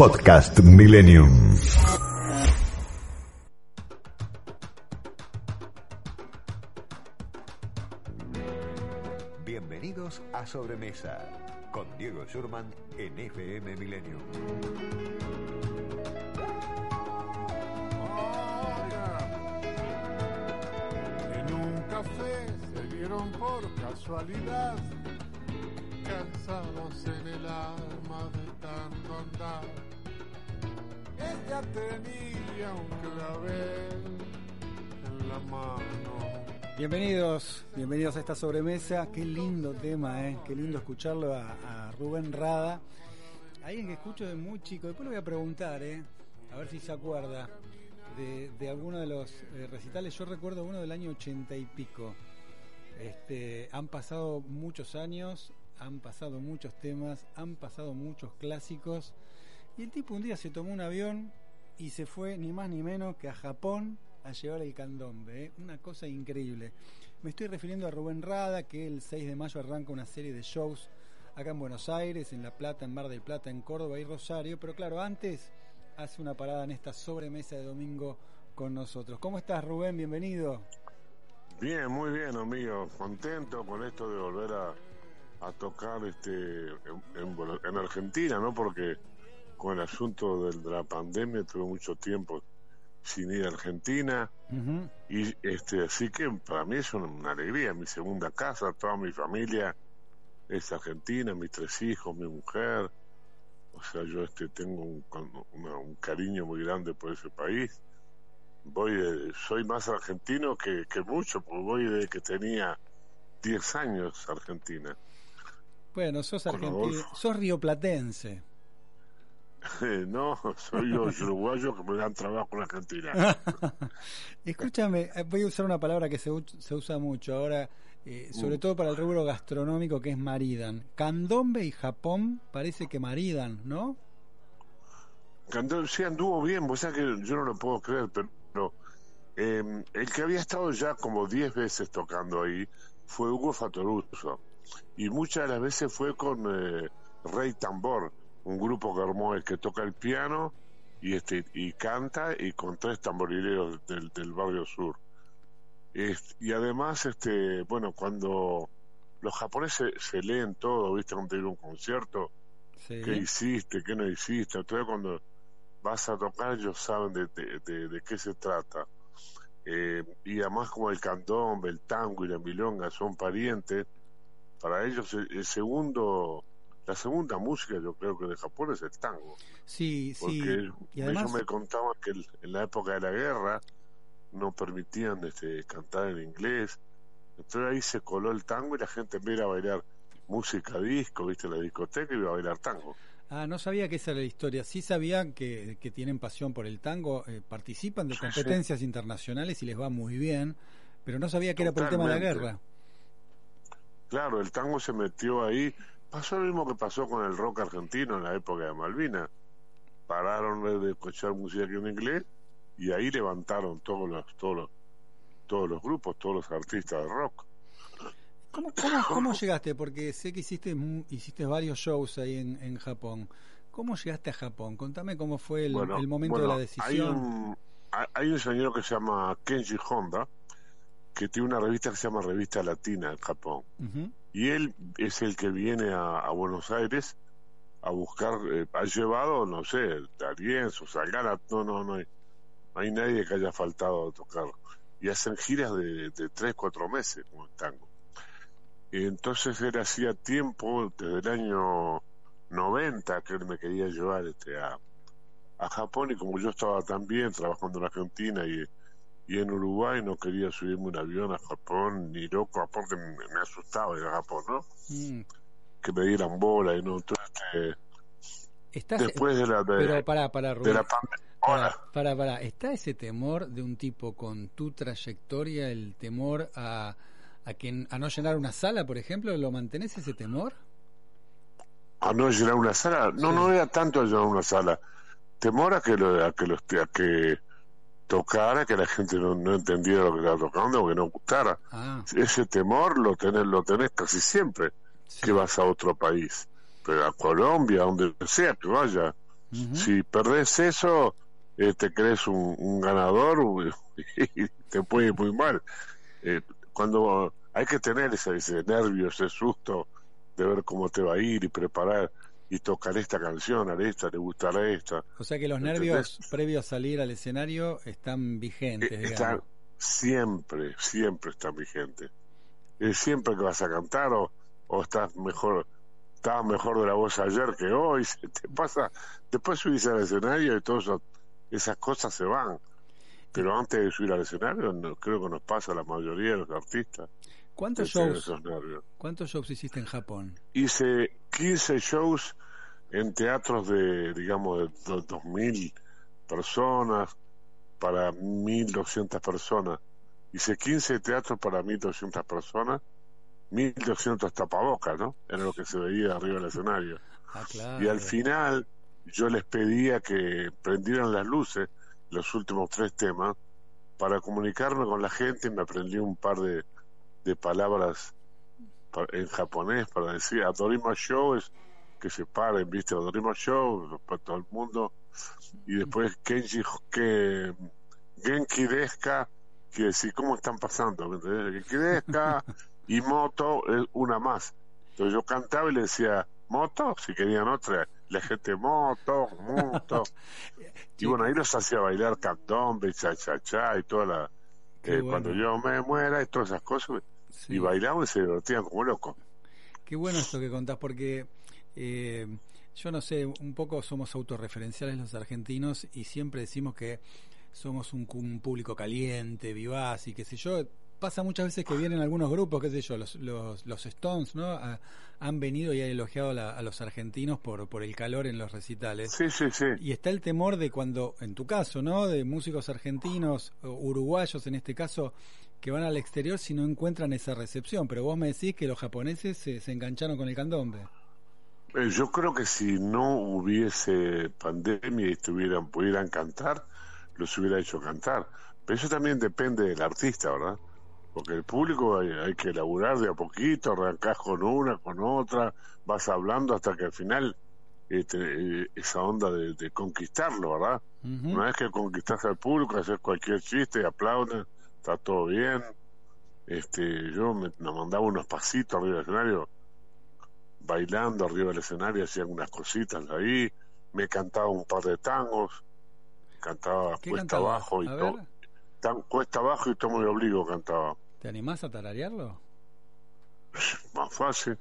Podcast Millennium. Bienvenidos a Sobremesa con Diego Schurman en FM Millennium. En un café se vieron por casualidad, cansados en el alma de Ella tenía un clavel en la mano. Bienvenidos, bienvenidos a esta sobremesa. Qué lindo tema, ¿eh? Qué lindo escucharlo a, a Rubén Rada. Alguien que escucho de muy chico. Después le voy a preguntar, ¿eh? A ver si se acuerda de, de alguno de los eh, recitales. Yo recuerdo uno del año ochenta y pico. Este, han pasado muchos años, han pasado muchos temas, han pasado muchos clásicos. Y el tipo un día se tomó un avión y se fue ni más ni menos que a Japón a llevar el candombe. ¿eh? Una cosa increíble. Me estoy refiriendo a Rubén Rada, que el 6 de mayo arranca una serie de shows acá en Buenos Aires, en La Plata, en Mar del Plata, en Córdoba y Rosario. Pero claro, antes hace una parada en esta sobremesa de domingo con nosotros. ¿Cómo estás, Rubén? Bienvenido. Bien, muy bien, amigo. Contento con esto de volver a, a tocar este en, en- en Argentina, ¿no? Porque con el asunto de la pandemia tuve mucho tiempo sin ir a Argentina y este así que para mí es una, una alegría. Mi segunda casa, toda mi familia es argentina, mis tres hijos, mi mujer. O sea, yo este tengo un, una- un cariño muy grande por ese país. Voy, de- soy más argentino que, que mucho, porque voy desde que tenía 10 años Argentina. Bueno, sos argentino, sos rioplatense. no, soy yo uruguayo que me dan trabajo en Argentina. Escúchame, eh, voy a usar una palabra que se, usa mucho ahora, eh, sobre Mm. todo para el rubro gastronómico, que es maridan. Candombe y Japón parece que maridan, ¿no? Candel sí anduvo bien, vos sabés que yo no lo puedo creer, pero eh, el que había estado ya como 10 veces tocando ahí fue Hugo Fatoruso. Y muchas de las veces fue con eh, Rey Tambor, un grupo que armó el que toca el piano y este y canta y con tres tamborileros del, del barrio sur. Y además, este bueno, cuando los japoneses se leen todo, ¿viste? Cuando a un concierto, Sí. qué hiciste, qué no hiciste. Entonces cuando vas a tocar ellos saben de, de, de- de qué se trata. Eh, y además como el candombe, el tango y la milonga son parientes, para ellos el, segundo, la segunda música yo creo que de Japón es el tango. Sí, sí. Porque Y ellos además, me contaban que el- en la época de la guerra no permitían este, cantar en inglés. Entonces ahí se coló el tango y la gente en vez de ir a bailar música disco, viste, la discoteca, iba a bailar tango. ah, no sabía que esa era la historia. Sí sabían que, que tienen pasión por el tango, eh, participan de Sí, competencias internacionales y les va muy bien, pero no sabía que era por el tema de la guerra. Claro, el tango se metió ahí. Pasó lo mismo que pasó con el rock argentino en la época de Malvinas. Pararon de escuchar música en inglés y ahí levantaron todos los, todos los, todos los grupos, todos los artistas de rock. ¿Cómo, cómo, cómo llegaste? Porque sé que hiciste, hiciste varios shows ahí en, en Japón. ¿Cómo llegaste a Japón? Contame cómo fue el, Bueno, el momento bueno, de la decisión. Hay un, hay- hay un señor que se llama Kenji Honda, que tiene una revista que se llama Revista Latina en Japón. Y él es el que viene a, a Buenos Aires a buscar, eh, ha llevado, no sé, Darienzo, Salgana, no, no, no hay, no hay nadie que haya faltado a tocar. Y hacen giras de, de tres, cuatro meses con el tango. Y entonces él hacía tiempo, desde el año 90, que él me quería llevar este a, a Japón y como yo estaba también trabajando en Argentina y, y en Uruguay, no quería subirme un avión a Japón, ni loco, aparte me, me asustaba ir a Japón, ¿no? Mm. Que me dieran bola y no. Entonces, este, Estás, después de la, de, pero pará, pará, de Rubén. la. Pará, pará, pará. ¿Está ese temor de un tipo con tu trayectoria, el temor a, a, que, a no llenar una sala, por ejemplo? ¿Lo mantenés ese temor? A no llenar una sala. No, Sí. no era tanto a llenar una sala. Temor a que, lo, a que, los, a que tocara, que la gente no, no entendiera lo que estaba tocando, o que no gustara. Ah, Ese temor lo tenés, lo tenés casi siempre sí. que vas a otro país. Pero a Colombia, donde sea que vaya, Si perdés eso, eh, te crees un, ganador y te puede ir muy mal. Eh, cuando hay que tener ese, ese nervio, ese susto de ver cómo te va a ir y preparar y tocar esta canción, a esta, le gustará esta. O sea que los nervios previos a salir al escenario están vigentes. Eh, están, siempre, siempre están vigentes. Es siempre que vas a cantar o, o estás mejor, estabas mejor de la voz ayer que hoy, se te pasa, después subís al escenario y todas esas cosas se van. Pero antes de subir al escenario, creo que nos pasa a la mayoría de los artistas. ¿Cuántos shows, ¿Cuántos shows hiciste en Japón? Hice 15 shows en teatros de, digamos, de 2.000 personas para 1.200 personas. Hice 15 teatros para 1.200 personas, 1.200 tapabocas, ¿no? Era lo que se veía arriba del escenario. Ah, y al final yo les pedía que prendieran las luces, los últimos tres temas, para comunicarme con la gente y me aprendí un par de, de palabras en japonés para decir Adorima Show es que se paren, viste, Adorima Show para todo el mundo. Y después Kenji que Genki Deska quiere decir cómo están pasando Genki Deska y Moto es una más. Entonces yo cantaba y le decía Moto si querían otra la gente Moto Moto y bueno ahí los hacía bailar candombe cha cha cha y toda la eh, cuando yo me muera y todas esas cosas y bailaban y se divertían como locos. Qué bueno esto que contás, porque eh, yo no sé, un poco somos autorreferenciales los argentinos y siempre decimos que somos un, público caliente, vivaz y qué sé yo. Pasa muchas veces que vienen algunos grupos, qué sé yo, los, los, los Stones, ¿no? han venido y han elogiado a los argentinos por, por el calor en los recitales. Sí, sí, sí. Y está el temor de cuando, en tu caso, ¿no? De músicos argentinos, uruguayos en este caso, que van al exterior si no encuentran esa recepción. Pero vos me decís que los japoneses se, se engancharon con el candombe. Eh, yo creo que si no hubiese pandemia y estuvieran, pudieran cantar, los hubiera hecho cantar. Pero eso también depende del artista, ¿verdad? Porque el público hay, que elaborar de a poquito, arrancás con una, con otra, vas hablando hasta que al final este, eh, esa onda de, conquistarlo, ¿verdad? Una vez que conquistás al público, haces cualquier chiste, aplauden, está todo bien. Este, yo me, mandaba unos pasitos arriba del escenario, bailando arriba del escenario, hacía unas cositas ahí, me cantaba un par de tangos, cantaba cuesta abajo y todo. Cuesta abajo y todo muy obligo cantaba. ¿Te animás a tararearlo? Más fácil.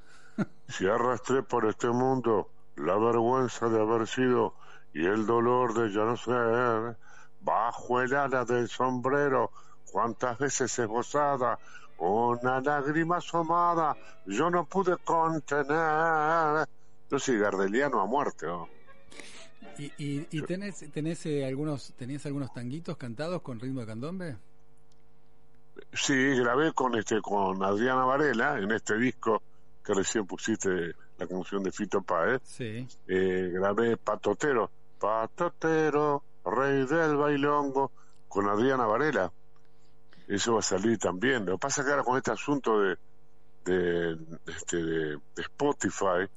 si arrastré por este mundo la vergüenza de haber sido y el dolor de ya no ser, bajo el ala del sombrero cuántas veces he gozada una lágrima asomada yo no pude contener. Yo soy gardeliano a muerte. ¿Y, y, tenés, tenés eh, algunos tenés algunos tanguitos cantados con ritmo de candombe? Sí, grabé con este con Adriana Varela en este disco que recién pusiste la canción de Fito Páez. Sí. Eh, grabé Patotero, Patotero, rey del bailongo con Adriana Varela eso va a salir también. Lo que pasa que ahora con este asunto de, de, este, de, Spotify,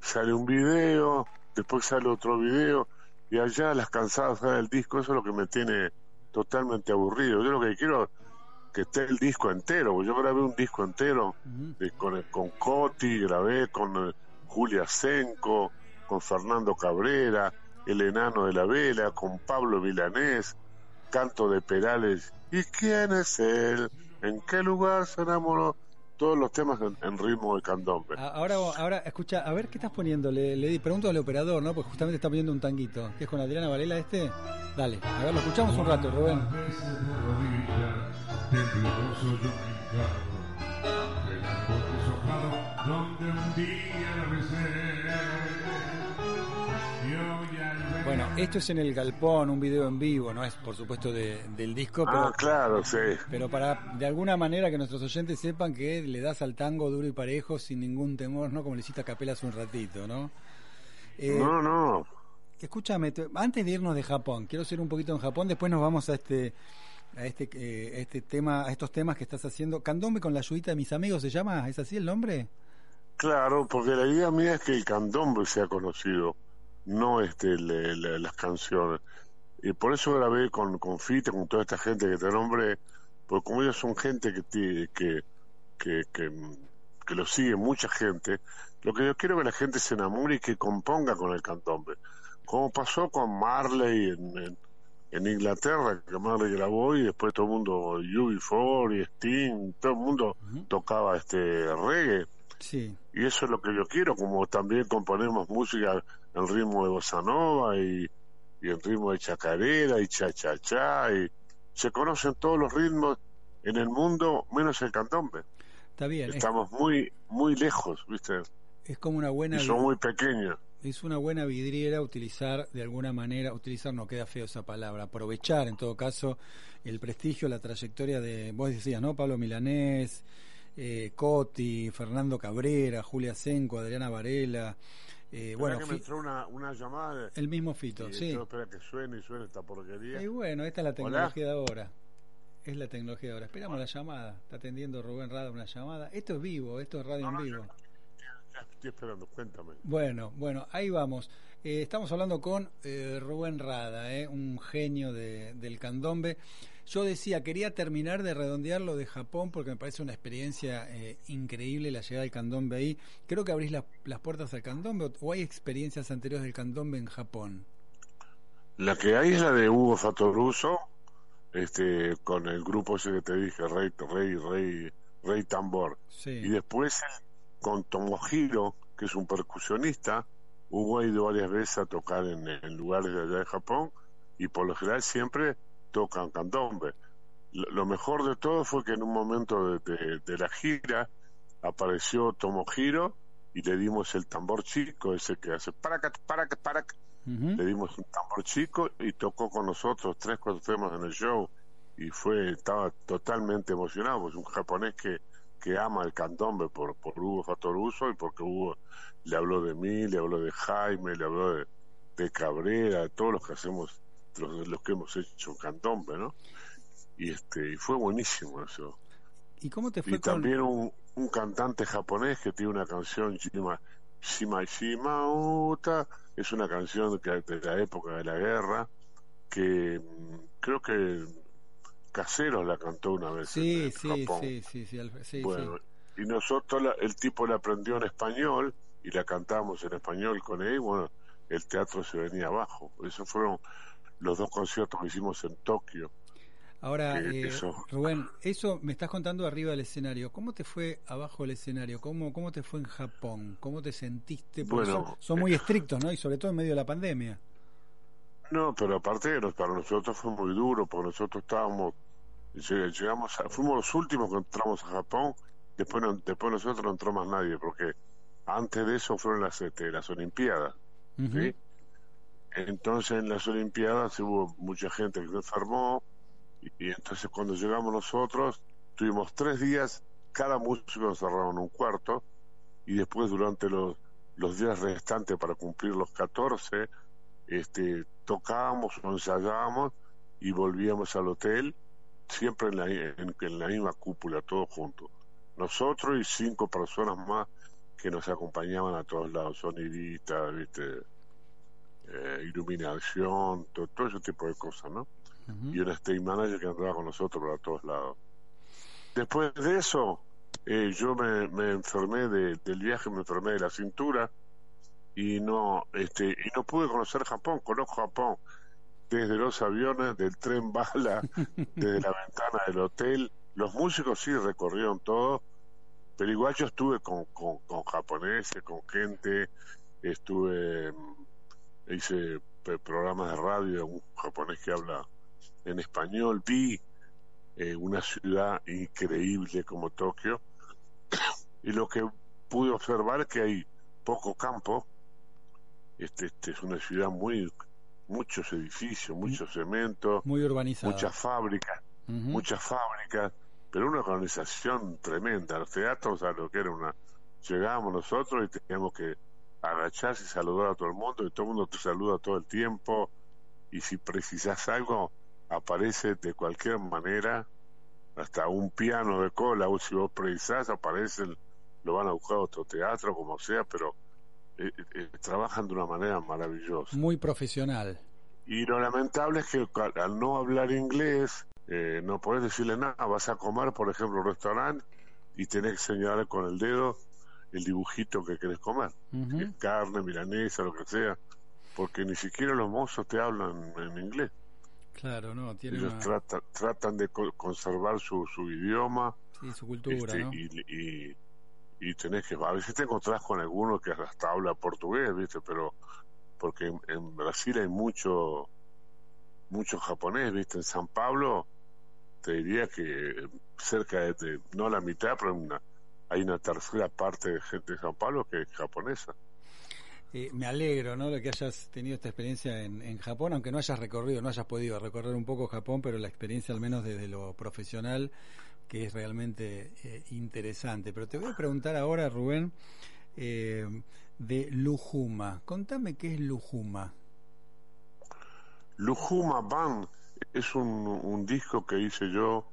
sale un video, después sale otro video, y allá las cansadas del disco, eso es lo que me tiene totalmente aburrido. Yo lo que quiero que esté el disco entero, yo grabé un disco entero con, con Coti, grabé con eh, Julia Senco, con Fernando Cabrera, el enano de la vela, con Pablo Milanés, canto de Perales ¿Y quién es él? ¿En qué lugar se enamoró? Todos los temas en, ritmo de candombe. Ahora, ahora, escucha, a ver qué estás poniendo. Le, le pregunto al operador, ¿no? Pues justamente está poniendo un tanguito. ¿Qué es con Adriana Varela este? Dale, a ver, lo escuchamos un rato, Rubén. Donde un día bueno, esto es en el Galpón, un video en vivo, no es por supuesto del disco, pero, ah, claro, sí. pero para de alguna manera que nuestros oyentes sepan que le das al tango duro y parejo sin ningún temor, ¿no? Como le hiciste a Capela hace un ratito, ¿no? Eh, no, no. Escúchame, antes de irnos de Japón, quiero ser un poquito en Japón, después nos vamos a este a este eh, este tema, a estos temas que estás haciendo. Candombe con la ayudita de mis amigos se llama, ¿es así el nombre? Claro, porque la idea mía es que el candombe sea conocido no este las canciones. Y por eso grabé con, con Fite, con toda esta gente que te nombre, porque como ellos son gente que, que, que, que, que lo sigue mucha gente, lo que yo quiero es que la gente se enamore y que componga con el candombe. Como pasó con Marley en, en, Inglaterra, que Marley grabó y después todo el mundo, UB4 y Sting, todo el mundo tocaba este reggae. Sí. Y eso es lo que yo quiero, como también componemos música en ritmo de bossa nova y, y en ritmo de chacarera y cha-cha-cha y se conocen todos los ritmos en el mundo menos el candombe. Está bien. Estamos muy muy lejos, ¿viste? Es como una buena... son muy pequeños. Es una buena vidriera utilizar de alguna manera, utilizar no queda feo esa palabra, aprovechar en todo caso el prestigio, la trayectoria de, vos decías, ¿no? Pablo Milanés, eh, Coti, Fernando Cabrera, Julia Senco, Adriana Varela. Eh, bueno, que me entró una, una llamada. El mismo Fito, sí. Espera que suene y suene esta porquería. Y bueno, esta es la tecnología de ahora. Es la tecnología de ahora. Esperamos la llamada. Está atendiendo Rubén Rada una llamada. Esto es vivo, esto es radio en vivo estoy esperando, cuéntame. Bueno, bueno, ahí vamos. Eh, estamos hablando con eh, Rubén Rada, eh, un genio de, del candombe. Yo decía, quería terminar de redondear lo de Japón porque me parece una experiencia increíble la llegada del candombe ahí. Creo que abrís las puertas al candombe o hay experiencias anteriores del candombe en Japón. La que hay es la de Hugo Fatoruso, este, con el grupo ese que te dije, Rey, Rey, Rey, Rey Tambor. Y después con Tomohiro, que es un percusionista, hubo ido varias veces a tocar en, lugares de allá de Japón y por lo general siempre tocan candombe. Lo, mejor de todo fue que en un momento de, la gira apareció Tomohiro y le dimos el tambor chico, ese que hace paracat, paracat, paracat. Le dimos un tambor chico y tocó con nosotros tres, cuatro temas en el show y fue, estaba totalmente emocionado, pues un japonés que que ama el candombe por, por Hugo Fatoruso y porque Hugo le habló de mí, le habló de Jaime, le habló de, de Cabrera, de todos los que hacemos, los, los que hemos hecho candombe, ¿no? Y este y fue buenísimo eso. ¿Y cómo te fue y también un, un cantante japonés que tiene una canción Shima, Shima Shima Uta, es una canción que, de la época de la guerra que mm, creo que Caseros la cantó una vez sí, sí, Sí, sí, sí, bueno, y nosotros, el tipo la aprendió en español y la cantamos en español con él, bueno, el teatro se venía abajo. Esos fueron los dos conciertos que hicimos en Tokio. Ahora, eh, Rubén, eso me estás contando arriba del escenario. ¿Cómo te fue abajo del escenario? ¿Cómo, cómo te fue en Japón? ¿Cómo te sentiste? bueno, son, muy estrictos, ¿no? Y sobre todo en medio de la pandemia. No, pero aparte para nosotros fue muy duro, porque nosotros estábamos llegamos fuimos los últimos que entramos a Japón después después nosotros no entró más nadie porque antes de eso fueron las este, las olimpiadas entonces en las olimpiadas hubo mucha gente que se enfermó y, entonces cuando llegamos nosotros tuvimos tres días cada músico encerrado en un cuarto y después durante los los días restantes para cumplir los 14 este tocábamos ensayábamos y volvíamos al hotel siempre en la, en, la misma cúpula, todos juntos. Nosotros y cinco personas más que nos acompañaban a todos lados, sonidistas, ¿viste? Eh, iluminación, todo, ese tipo de cosas, ¿no? Y un stage manager que andaba con nosotros a todos lados. Después de eso, eh, yo me, me enfermé de, del viaje, me enfermé de la cintura y no, este, y no pude conocer Japón, conozco Japón, desde los aviones, del tren bala, desde la ventana del hotel. Los músicos sí recorrieron todo, pero igual yo estuve con, con, japoneses, con gente, estuve, mm, hice programas de radio, un japonés que habla en español, vi eh, una ciudad increíble como Tokio, y lo que pude observar es que hay poco campo, este, este es una ciudad muy muchos edificios, muchos cementos, muy urbanizado, muchas fábricas, muchas fábricas, pero una organización tremenda. Los teatros, a lo que era una, llegábamos nosotros y teníamos que agacharse y saludar a todo el mundo y todo el mundo te saluda todo el tiempo y si precisas algo aparece de cualquier manera hasta un piano de cola o si vos precisás aparece lo van a buscar a otro teatro como sea pero eh, eh, trabajan de una manera maravillosa. Muy profesional. Y lo lamentable es que al no hablar inglés, eh, no puedes decirle nada. Vas a comer, por ejemplo, un restaurante y tenés que señalar con el dedo el dibujito que querés comer. Carne, milanesa, lo que sea. Porque ni siquiera los mozos te hablan en inglés. Claro, no, Ellos tratan de conservar su, su idioma. y su cultura, este, y, y, tenés que... A veces te encontrás con alguno que hasta habla portugués, ¿viste? Pero... Porque en, Brasil hay mucho mucho japonés, ¿viste? En San Pablo te diría que cerca de, no la mitad, pero una, hay una tercera parte de gente de San Pablo que es japonesa. Eh, me alegro, ¿no? De que hayas tenido esta experiencia en, Japón, aunque no hayas recorrido, no hayas podido recorrer un poco Japón, pero la experiencia, al menos desde lo profesional, que es realmente eh, interesante. Pero te voy a preguntar ahora, Rubén, eh, de Lujuma. Contame qué es Lujuma. Lujuma Band es un, un disco que hice yo,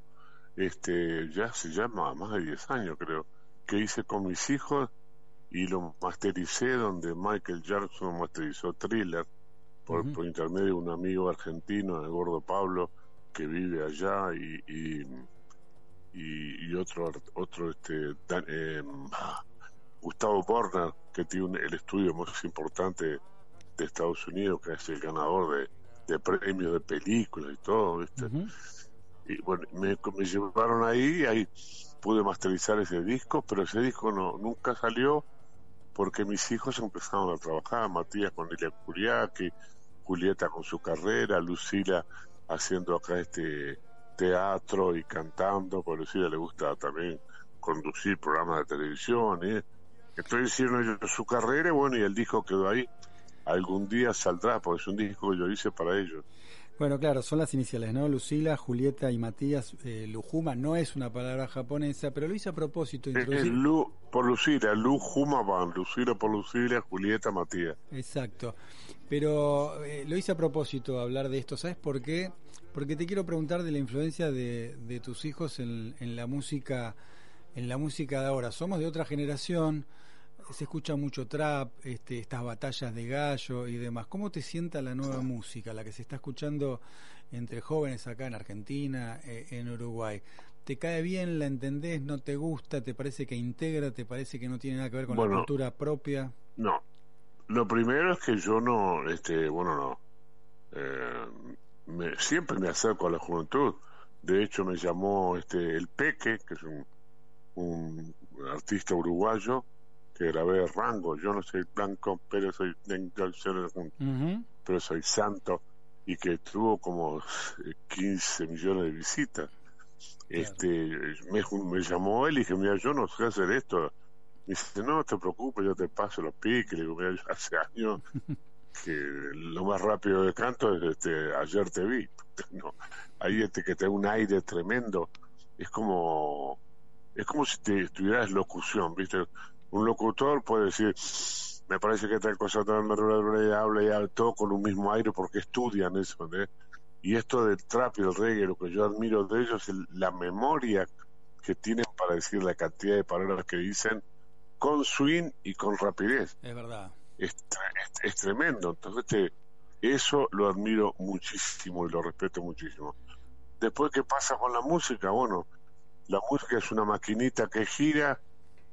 este, ya se llama más de 10 años creo, que hice con mis hijos y lo mastericé donde Michael Jackson masterizó Thriller. Por, intermedio de un amigo argentino, el gordo Pablo, que vive allá y, y, y, otro otro este eh, Gustavo Borner que tiene el estudio más importante de Estados Unidos que es el ganador de, de premios de películas y todo ¿viste? Y bueno me, llevaron ahí ahí pude masterizar ese disco pero ese disco no nunca salió porque mis hijos empezaron a trabajar, Matías con Elia Curiaki, Julieta con su carrera, Lucila haciendo acá este teatro y cantando, por Lucila le gusta también conducir programas de televisión, ¿eh? entonces hicieron ellos su carrera, bueno, y el disco quedó ahí, algún día saldrá, porque es un disco que yo hice para ellos. Bueno, claro, son las iniciales, ¿no? Lucila, Julieta y Matías. Eh, Lujuma no es una palabra japonesa, pero lo hice a propósito. Introducir... Lu, por Lucila, Lujuma van, Lucila por Lucila, Julieta, Matías. Exacto. Pero eh, lo hice a propósito hablar de esto, ¿sabes por qué? Porque te quiero preguntar de la influencia de, de tus hijos en, en la música en la música de ahora. Somos de otra generación, se escucha mucho trap, este, estas batallas de gallo y demás. ¿Cómo te sienta la nueva música, la que se está escuchando entre jóvenes acá en Argentina, eh, en Uruguay? ¿Te cae bien? ¿La entendés? ¿No te gusta? ¿Te parece que integra? ¿Te parece que no tiene nada que ver con la cultura propia? No. Lo primero es que yo no, este, bueno, no. Eh, me, siempre me acerco a la juventud. De hecho, me llamó este el Peque, que es un, un artista uruguayo, que grabé Rango. Yo no soy blanco, pero soy pero soy santo y que tuvo como 15 millones de visitas. Este, me, me, llamó él y dije, mira, yo no sé hacer esto. Me dice, no te preocupes, yo te paso los piques. Le digo, mira, yo hace años que lo más rápido de canto es este, ayer te vi. No, ahí este que te da un aire tremendo. Es como, es como si te estuvieras locución, ¿viste? Un locutor puede decir, me parece que tal cosa tan y habla y habla todo con un mismo aire porque estudian eso, Y esto del trap y el reggae, lo que yo admiro de ellos es la memoria que tienen para decir la cantidad de palabras que dicen con swing y con rapidez. Es verdad. Es, es, tremendo. Entonces, eso lo admiro muchísimo y lo respeto muchísimo. Después, ¿qué pasa con la música? Bueno, la música es una maquinita que gira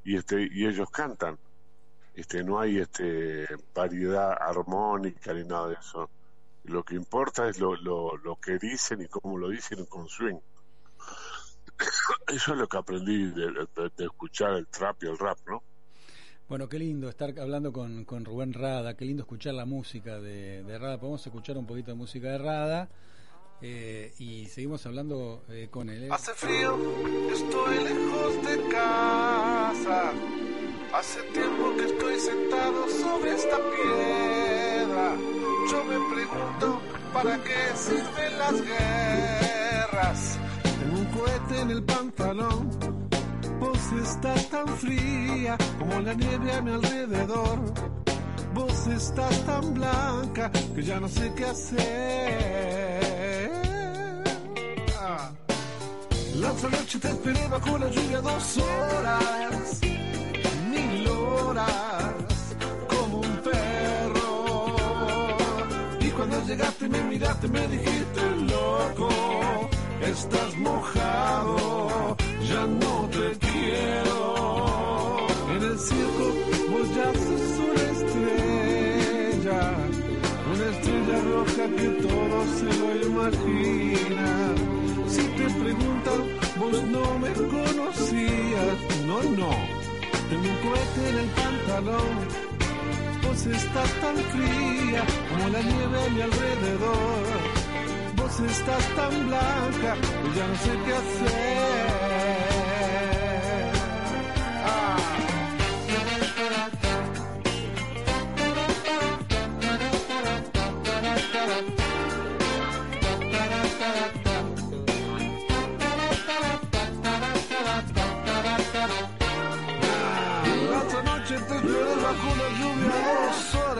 y este y ellos cantan. Este no hay este variedad armónica ni nada de eso. Lo que importa es lo, lo, lo que dicen y cómo lo dicen con swing. Eso es lo que aprendí de, escuchar el trap y el rap no bueno, qué lindo estar hablando con, con Rubén Rada, qué lindo escuchar la música de, de Rada. Podemos escuchar un poquito de música de Rada eh, y seguimos hablando eh, con él. ¿eh? Hace frío, estoy lejos de casa. Hace tiempo que estoy sentado sobre esta piedra. Yo me pregunto, ¿para qué sirven las guerras? En un cohete en el pantalón. Vos estás tan fría como la nieve a mi alrededor. Vos estás tan blanca que ya no sé qué hacer. La otra noche te esperé con la lluvia dos horas, mil horas, como un perro. Y cuando llegaste me miraste me dijiste loco, estás mojado, ya no te se lo imagina. Si te preguntan, vos no me conocías, no, no, tengo un cohete en el pantalón Vos estás tan fría como la nieve a mi alrededor. Vos estás tan blanca ya no sé qué hacer.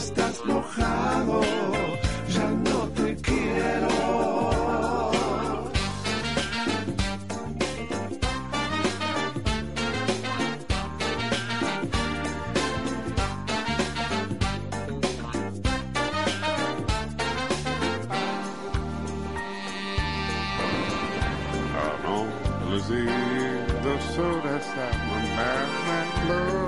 estás mojado, ya no te quiero. Ah, no, Lucy, dos horas a my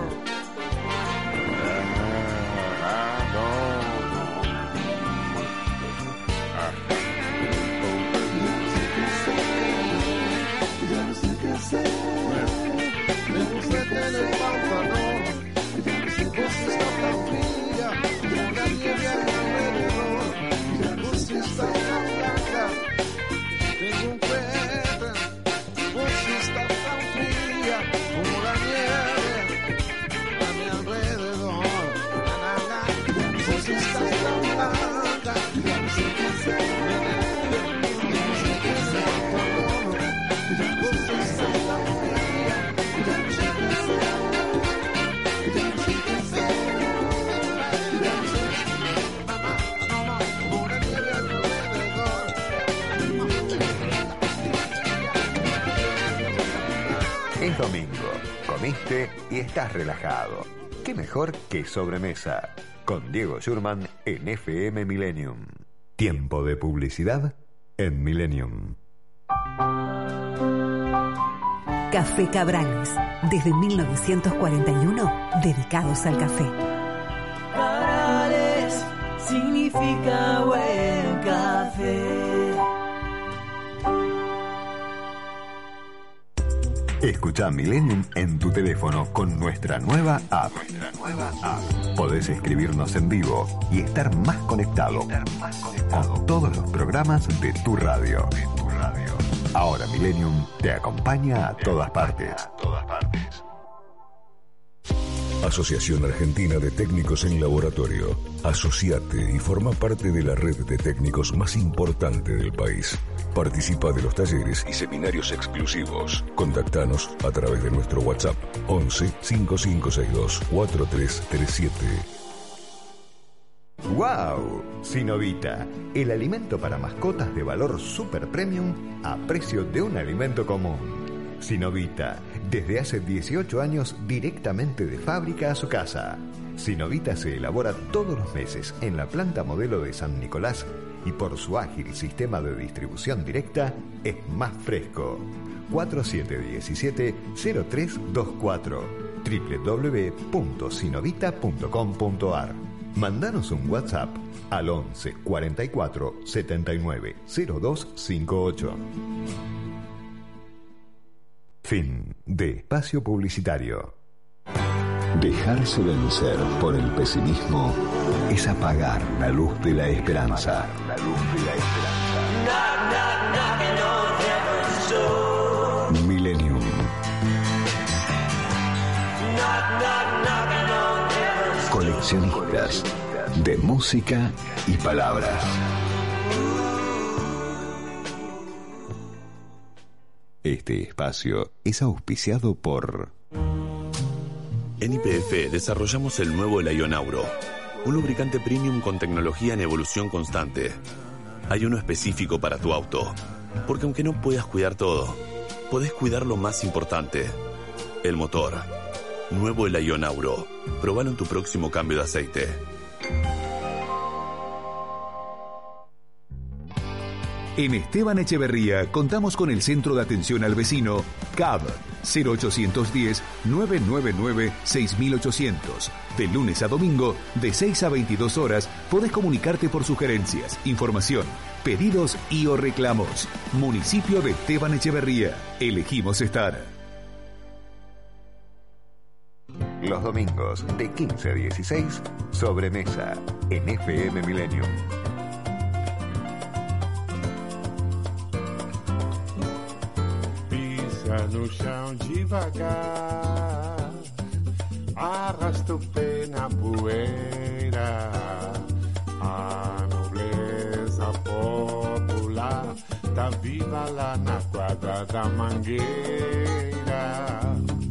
love. Es y estás relajado. ¿Qué mejor que sobremesa? Con Diego Schurman en FM Millennium. Tiempo de publicidad en Millennium. Café Cabrales, desde 1941, dedicados al café. Cabrales significa Escucha Millennium en tu teléfono con nuestra nueva app. Nuestra nueva app. Podés escribirnos en vivo y estar más conectado, con todos los programas de tu radio. De tu radio. Ahora Millennium te acompaña. A todas partes. Asociación Argentina de Técnicos en Laboratorio. Asociate y forma parte de la red de técnicos más importante del país. Participa de los talleres y seminarios exclusivos. Contactanos a través de nuestro WhatsApp 11 5562 4337. ¡Wow! Sinovita, el alimento para mascotas de valor super premium a precio de un alimento común. Sinovita, desde hace 18 años directamente de fábrica a su casa. Sinovita se elabora todos los meses en la planta modelo de San Nicolás y por su ágil sistema de distribución directa es más fresco. 4717-0324 www.sinovita.com.ar Mandanos un WhatsApp al 11 44 79 0258. Fin de espacio publicitario. Dejarse vencer por el pesimismo es apagar la luz de la esperanza. La luz de la esperanza. Millennium. Coleccionistas de música y palabras. Este espacio es auspiciado por... En IPF desarrollamos el nuevo Auro, un lubricante premium con tecnología en evolución constante. Hay uno específico para tu auto, porque aunque no puedas cuidar todo, podés cuidar lo más importante, el motor. Nuevo el Auro. Probalo en tu próximo cambio de aceite. En Esteban Echeverría contamos con el Centro de Atención al Vecino, CAB, 0810-999-6800. De lunes a domingo, de 6 a 22 horas, podés comunicarte por sugerencias, información, pedidos y o reclamos. Municipio de Esteban Echeverría. Elegimos estar. Los domingos de 15 a 16, sobremesa en FM Millennium. No chão devagar, arrasta o pé na poeira. A nobleza popular tá viva lá na quadra da mangueira.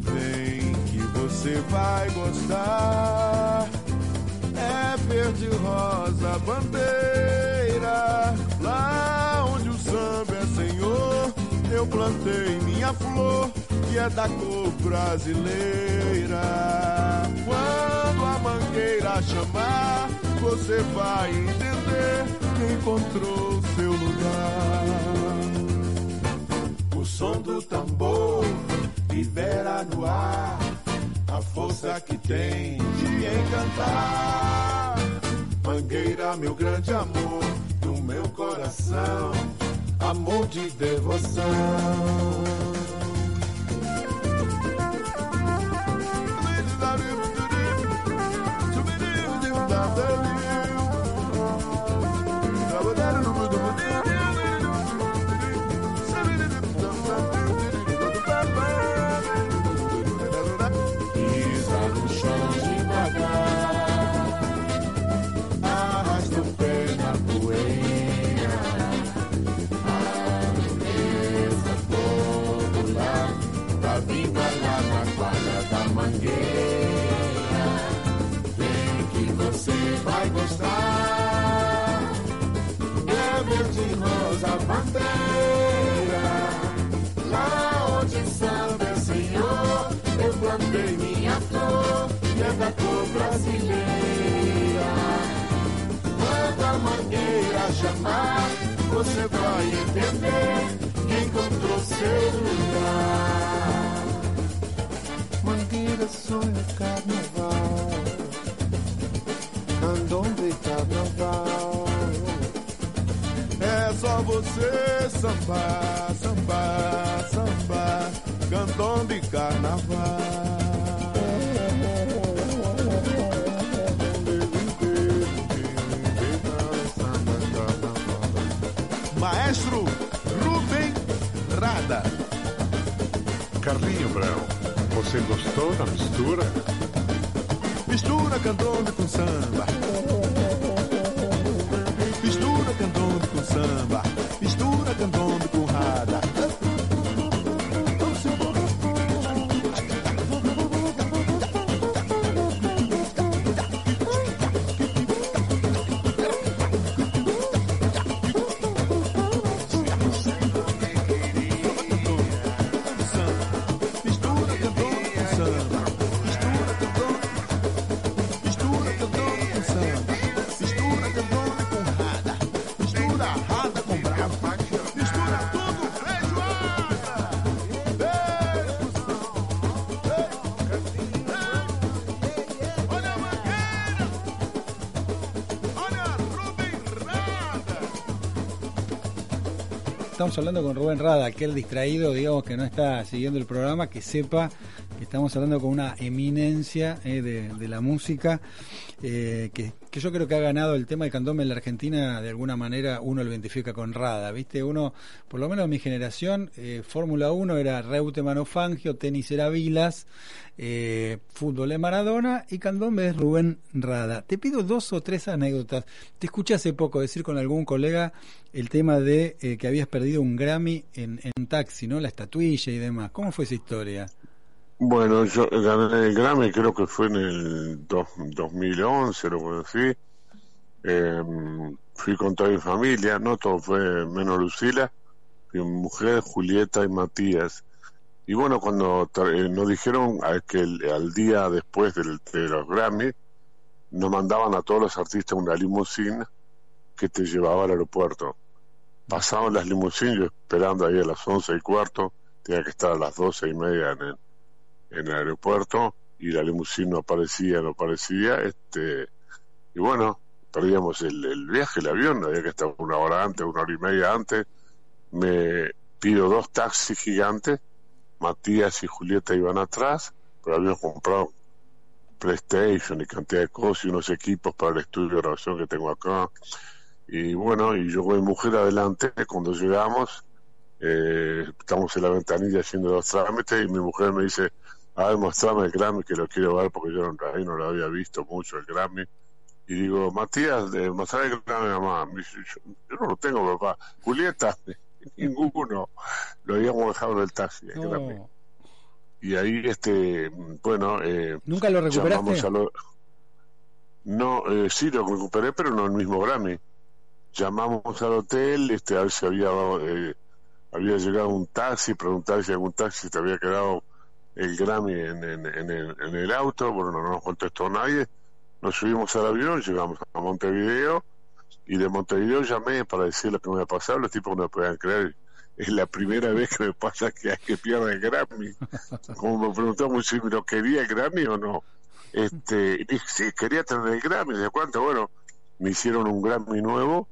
Vem que você vai gostar. É verde rosa bandeira, eu plantei minha flor, que é da cor brasileira. Quando a mangueira chamar, você vai entender que encontrou seu lugar. O som do tambor libera no ar a força que tem de encantar. Mangueira, meu grande amor, no meu coração amor de devoção. Você sambar, sambar, sambar, candomblé carnaval. maestro Rubem Rada. Carlinho Brown, você gostou da mistura? Mistura candombe com samba. Mistura candombe com samba. Estamos hablando con Rubén Rada, aquel distraído, digamos, que no está siguiendo el programa, que sepa Estamos hablando con una eminencia eh, de, la música eh, que, yo creo que ha ganado el tema del candombe en la Argentina. De alguna manera uno lo identifica con Rada, ¿viste? Uno, por lo menos en mi generación, eh, Fórmula 1 era Reutemann Fangio, tenis era Vilas, fútbol es Maradona y candombe es Rubén Rada. Te pido dos o tres anécdotas. Te escuché hace poco decir con algún colega el tema de que habías perdido un Grammy en, en taxi, ¿no? La estatuilla y demás. ¿Cómo fue esa historia? Bueno, yo gané el Grammy, creo que fue en el 2011, lo conocí. Eh, fui con toda mi familia, no todo fue menos Lucila, mi mujer, Julieta y Matías. Y bueno, cuando eh, nos dijeron que al día después del, de los Grammy, nos mandaban a todos los artistas una limusina que te llevaba al aeropuerto. Pasaban las limusinas, yo esperando ahí a las once y cuarto, tenía que estar a las doce y media en el en el aeropuerto y la limusina no aparecía, no aparecía, este, y bueno, perdíamos el, viaje, el avión, había que estar una hora antes, una hora y media antes, me pido dos taxis gigantes, Matías y Julieta iban atrás, pero habíamos comprado PlayStation y cantidad de cosas y unos equipos para el estudio de grabación que tengo acá. Y bueno, y yo con mi mujer adelante, cuando llegamos, eh, estamos en la ventanilla haciendo los trámites y mi mujer me dice, a ver, mostrame el Grammy que lo quiero ver porque yo ahí no lo había visto mucho el Grammy. Y digo, Matías, de mostrame el Grammy, mamá. yo, no lo tengo, papá. Julieta, ninguno. Lo habíamos dejado en el taxi, el Grammy. Y ahí, este, bueno. Eh, ¿Nunca lo recuperaste? No, eh, sí lo recuperé, pero no el mismo Grammy. Llamamos al hotel, este, a ver si había, eh, había llegado un taxi, preguntar si algún taxi te había quedado el Grammy en, en, el, en el auto, bueno, no nos contestó nadie, nos subimos al avión, llegamos a Montevideo y de Montevideo llamé para decir lo que me había pasado, los tipos no me podían creer, es la primera vez que me pasa que hay que pierde el Grammy, como me preguntamos si me lo quería el Grammy o no, este, y dije, sí, quería tener el Grammy, ¿de cuánto? Bueno, me hicieron un Grammy nuevo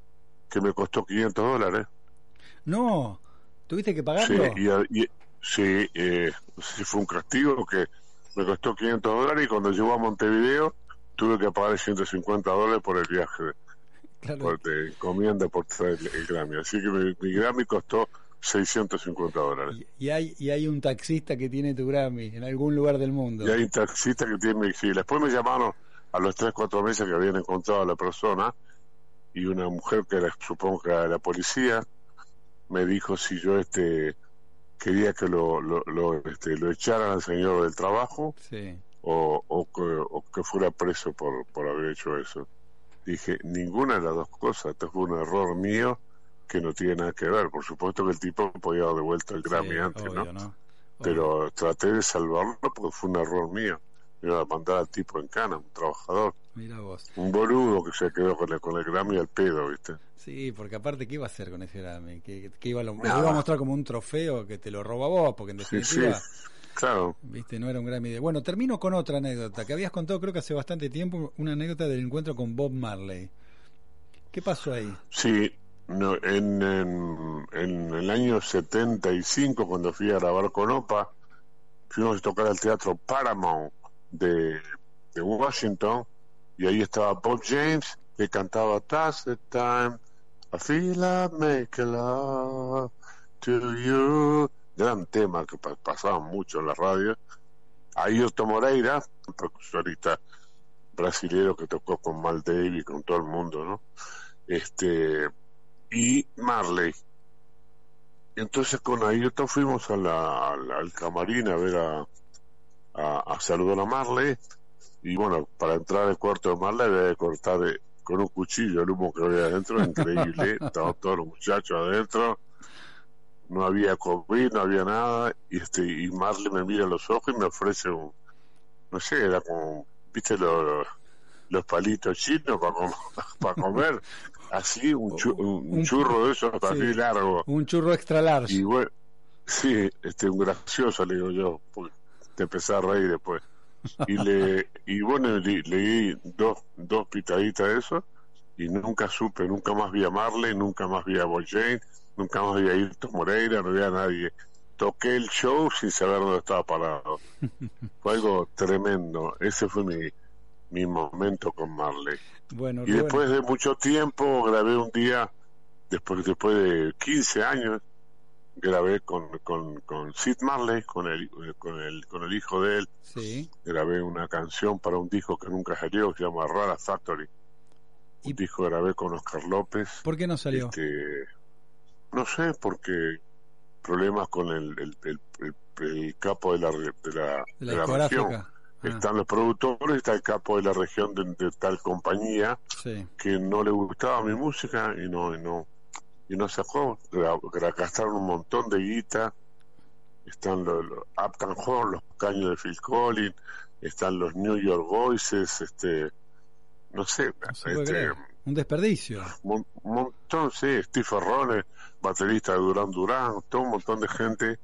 que me costó 500 dólares. No, tuviste que pagarlo. Sí, y, Sí, eh, si fue un castigo que me costó 500 dólares y cuando llegó a Montevideo tuve que pagar 150 dólares por el viaje, por de encomienda por traer el, Grammy. Así que mi, Grammy costó 650 dólares. Y, hay, y hay un taxista que tiene tu Grammy en algún lugar del mundo. Y hay un taxista que tiene sí. Después me llamaron a los 3, 4 meses que habían encontrado a la persona y una mujer que era, supongo que era de la policía me dijo si yo este quería que lo, lo, este, lo echaran al señor del trabajo o, o, que, fuera preso por, por haber hecho eso. Dije, ninguna de las dos cosas, esto fue un error mío que no tiene nada que ver. Por supuesto que el tipo podía dar de vuelta el Grammy antes, ¿no? Pero traté de salvarlo porque fue un error mío. Iba a mandar al tipo en cana, un trabajador. Un boludo que se quedó con el, con el Grammy al pedo, ¿viste? Sí, porque aparte, ¿qué iba a hacer con ese Grammy? ¿Que, iba, lo, iba a mostrar como un trofeo que te lo roba vos? Porque en definitiva... Sí, claro. Viste, no era un Grammy de... Bueno, termino con otra anécdota que habías contado creo que hace bastante tiempo, una anécdota del encuentro con Bob Marley. ¿Qué pasó ahí? Sí, no, en, en, el año 75, cuando fui a grabar con Opa, fuimos a tocar al teatro Paramount de, de Washington y ahí estaba Bob James que cantaba That's the time I feel I make love to you. Gran tema que pasaba mucho en la radio. Ayrton Moreira, un percusionista brasilero que tocó con Mal Davis, con todo el mundo, ¿no? Este, y Marley. Entonces con Ayrton fuimos a la, al camarín a ver a, a, saludar a Marley. Y bueno, para entrar al cuarto de Marley había que cortar con un cuchillo el humo que había adentro, increíble, estaban todos los muchachos adentro, no había COVID, no había nada, y este y Marley me mira a los ojos y me ofrece un, no sé, era como, viste los, los palitos chinos para, para comer, así, un, churro de esos así largo. Un churro extra large. Y bueno, sí, este, un gracioso, le digo yo, porque te empecé a reír después y le y bueno le, di dos dos pitaditas de eso y nunca supe nunca más vi a Marley nunca más vi a Boy nunca más vi a Irto Moreira no vi a nadie toqué el show sin saber dónde estaba parado. fue algo tremendo. Ese fue mi, mi momento con Marley. Bueno, y después de mucho tiempo grabé un día, después, después de 15 años, grabé con, con, con Sid Marley, con el, con, el, con el hijo de él. Sí. Grabé una canción para un disco que nunca salió, que se llama Rara Factory. Un disco grabé con Oscar López. ¿Por qué no salió? Este, no sé, porque problemas con el, el, el, el capo de la, de la, de la, región. Ah. Están los productores, está el capo de la región de, de tal compañía sí. que no le gustaba mi música y no, y no, y no sacó, gastaron un montón de guita, están los, los Uptown Hall, los caños de Phil Collins, están los New York Voices, este, no sé, no este, un desperdicio. Un montón, sí, Steve Ferrone, baterista de Durán Durán, todo un montón de gente,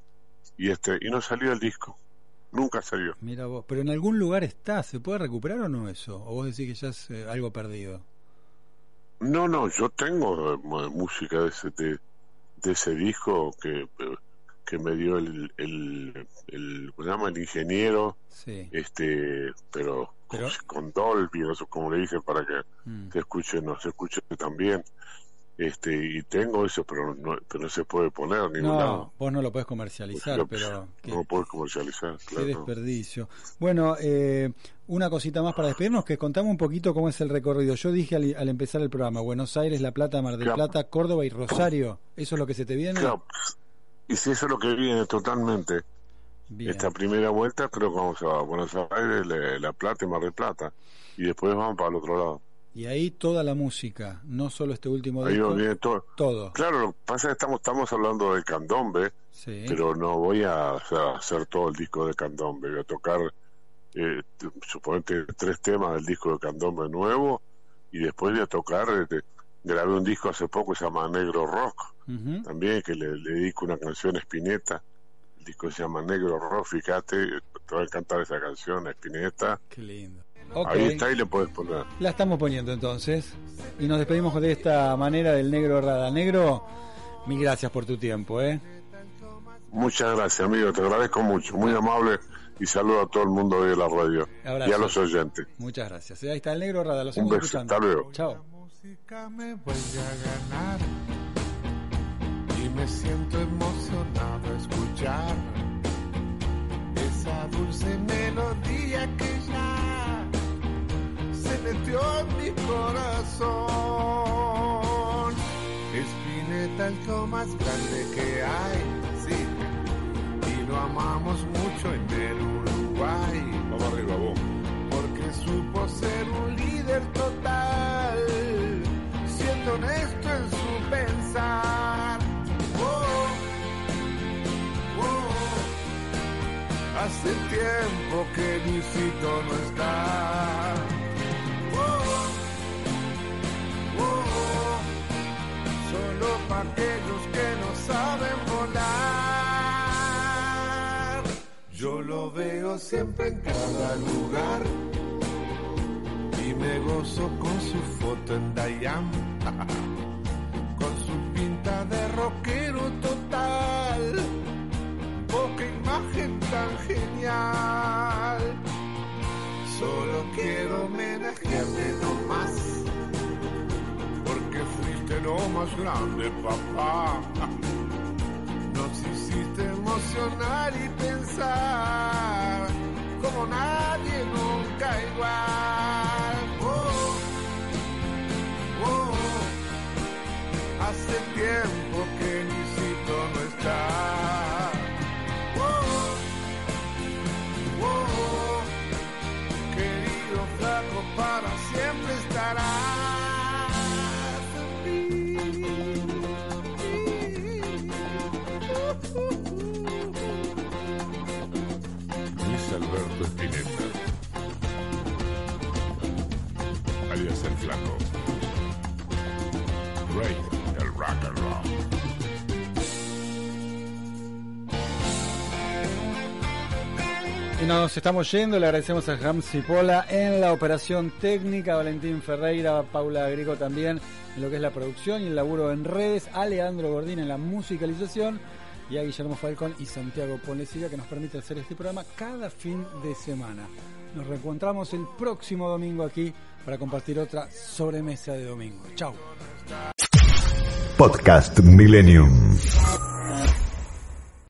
y este, y no salió el disco. Nunca salió. Mira vos, pero en algún lugar está, ¿se puede recuperar o no eso? ¿O vos decís que ya es eh, algo perdido? No, no, yo tengo eh, música de ese, de, de ese disco que, que me dio el, el, el, ¿cómo se llama? el ingeniero, sí. este, pero, ¿Pero? Con, con Dolby, no sé cómo le dije, para que Mm. se escuche, no se escuche también. Este, y tengo eso, pero no, pero no se puede poner en ningún No, lado. vos no lo podés comercializar, pero No puedo comercializar, qué claro. desperdicio. Bueno, eh, una cosita más para despedirnos, que contame un poquito cómo es el recorrido. Yo dije al, al empezar el programa, Buenos Aires, La Plata, Mar del Claro. Plata, Córdoba y Rosario. ¿Eso es lo que se te viene? Claro, Y si eso es lo que viene totalmente. Bien. Esta primera vuelta creo que vamos a Buenos Aires, La, La Plata y Mar del Plata. Y después vamos para el otro lado. Y ahí toda la música, no solo este último Ahí disco, viene todo. todo. Claro, lo que pasa es que estamos, estamos hablando del candombe, Sí. pero no voy a, o sea, hacer todo el disco de candombe. Voy a tocar, eh, suponete, tres temas del disco de candombe nuevo y después voy a tocar. eh, de- grabé un disco hace poco que se llama Negro Rock, también, que le, le dedico una canción a Spinetta. El disco se llama Negro Rock, fíjate, te va a encantar esa canción, Spinetta. Qué lindo. Ahí está, y le puedes poner. la estamos poniendo entonces. Y nos despedimos de esta manera del Negro Rada. Negro, mil gracias por tu tiempo, ¿eh? Muchas gracias, amigo, te agradezco mucho, muy amable y saludo a todo el mundo de la radio Abrazo. y a los oyentes. Muchas gracias. Ahí está el Negro Rada, lo Un beso, escuchando. hasta luego. Chao. música me vuelve a ganar y me siento emocionado a escuchar Lo más grande que hay, sí, y lo amamos mucho en el Uruguay Vamos arriba, vos. porque supo ser un líder total, siendo honesto en su pensar. Oh, oh, hace tiempo que Luisito no está. Aquellos que no saben volar. Yo lo veo siempre en cada lugar y me gozo con su foto en Dayan, con su pinta de rockero total. Oh, qué imagen tan genial. Solo quiero homenajearte nomás, lo más grande, papá. Nos hiciste emocionar y pensar Nos estamos yendo, le agradecemos a Ramsey Pola en la operación técnica, a Valentín Ferreira, a Paula Grico también en lo que es la producción y el laburo en redes, a Leandro Gordín en la musicalización y a Guillermo Falcón y Santiago Ponesiga que nos permite hacer este programa cada fin de semana. Nos reencontramos el próximo domingo aquí para compartir otra sobremesa de domingo. Chau. Podcast Millennium.